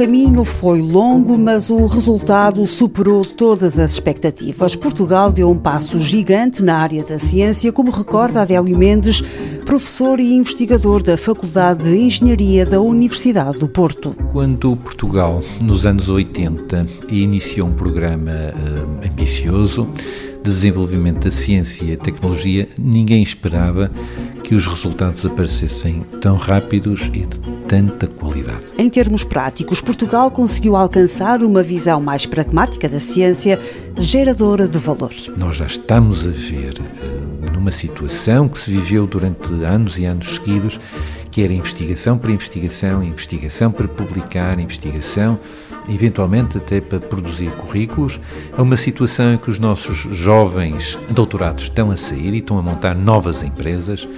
caminho foi longo, mas o resultado superou todas as expectativas. Portugal deu um passo gigante na área da ciência, como recorda Adélio Mendes, professor e investigador da Faculdade de Engenharia da Universidade do Porto. Quando Portugal, nos anos 80, iniciou um programa uh, ambicioso, de desenvolvimento da ciência e tecnologia, ninguém esperava que os resultados aparecessem tão rápidos e de tanta qualidade. Em termos práticos, Portugal conseguiu alcançar uma visão mais pragmática da ciência, geradora de valor. Nós já estamos a ver, numa situação que se viveu durante anos e anos seguidos, que era investigação para investigação, investigação para publicar, investigação eventualmente até para produzir currículos, a uma situação em que os nossos jovens doutorados estão a sair e estão a montar novas empresas,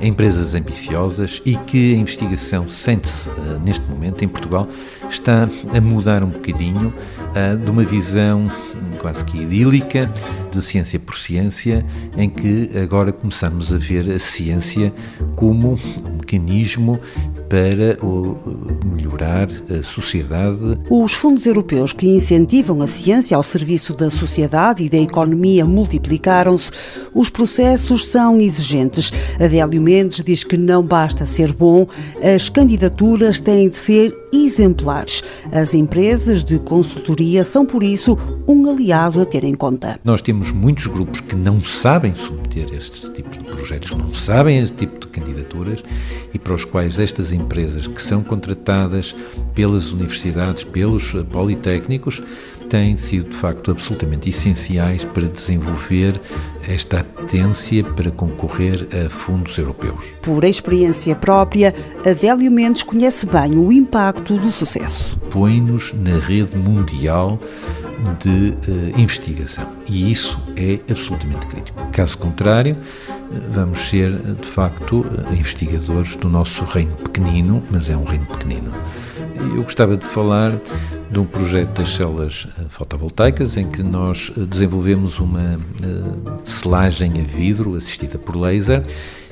empresas ambiciosas e que a investigação sente-se uh, neste momento em Portugal está a mudar um bocadinho uh, de uma visão quase que idílica de ciência por ciência, em que agora começamos a ver a ciência como um mecanismo para melhorar a sociedade. Os fundos europeus que incentivam a ciência ao serviço da sociedade e da economia multiplicaram-se. Os processos são exigentes. Adélio Mendes diz que não basta ser bom, as candidaturas têm de ser exemplares. As empresas de consultoria são, por isso, um aliado a ter em conta. Nós temos muitos grupos que não sabem submeter estes tipos de projetos, não sabem este tipo de candidaturas e para os quais estas empresas que são contratadas pelas universidades, pelos politécnicos, têm sido de facto absolutamente essenciais para desenvolver esta atência para concorrer a fundos europeus. Por experiência própria, Adélio Mendes conhece bem o impacto do sucesso. Põe-nos na rede mundial de uh, investigação e isso é absolutamente crítico. Caso contrário, vamos ser de facto investigadores do nosso reino pequenino, mas é um reino pequenino. Eu gostava de falar de um projeto das células eh, fotovoltaicas em que nós eh, desenvolvemos uma eh, selagem a vidro assistida por laser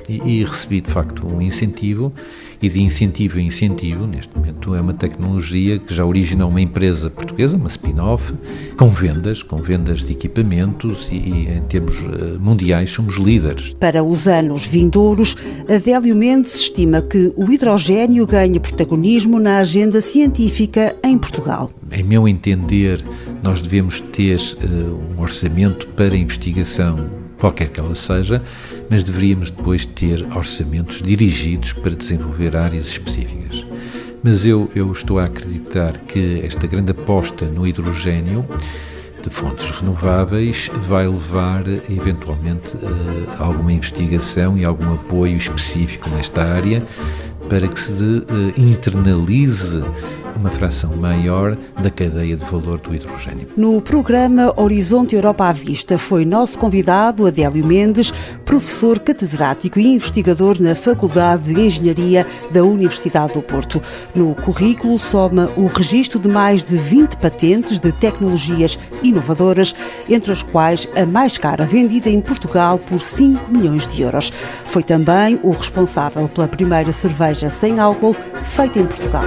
e, e recebi de facto um incentivo e de incentivo em incentivo, neste momento é uma tecnologia que já originou uma empresa portuguesa, uma spin-off, com vendas, com vendas de equipamentos e, e, em termos eh, mundiais somos líderes. Para os anos vindouros, Adélio Mendes estima que o hidrogênio ganha protagonismo na agenda científica em Portugal. Em meu entender, nós devemos ter uh, um orçamento para investigação qualquer que ela seja, mas deveríamos depois ter orçamentos dirigidos para desenvolver áreas específicas. Mas eu, eu estou a acreditar que esta grande aposta no hidrogênio de fontes renováveis vai levar eventualmente a alguma investigação e algum apoio específico nesta área para que se eh, internalize uma fração maior da cadeia de valor do hidrogênio. No programa Horizonte Europa à Vista foi nosso convidado Adélio Mendes, professor catedrático e investigador na Faculdade de Engenharia da Universidade do Porto. No currículo soma o registro de mais de 20 patentes de tecnologias inovadoras, entre as quais a mais cara vendida em Portugal por 5 milhões de euros. Foi também o responsável pela primeira cerveja sem álcool feita em Portugal.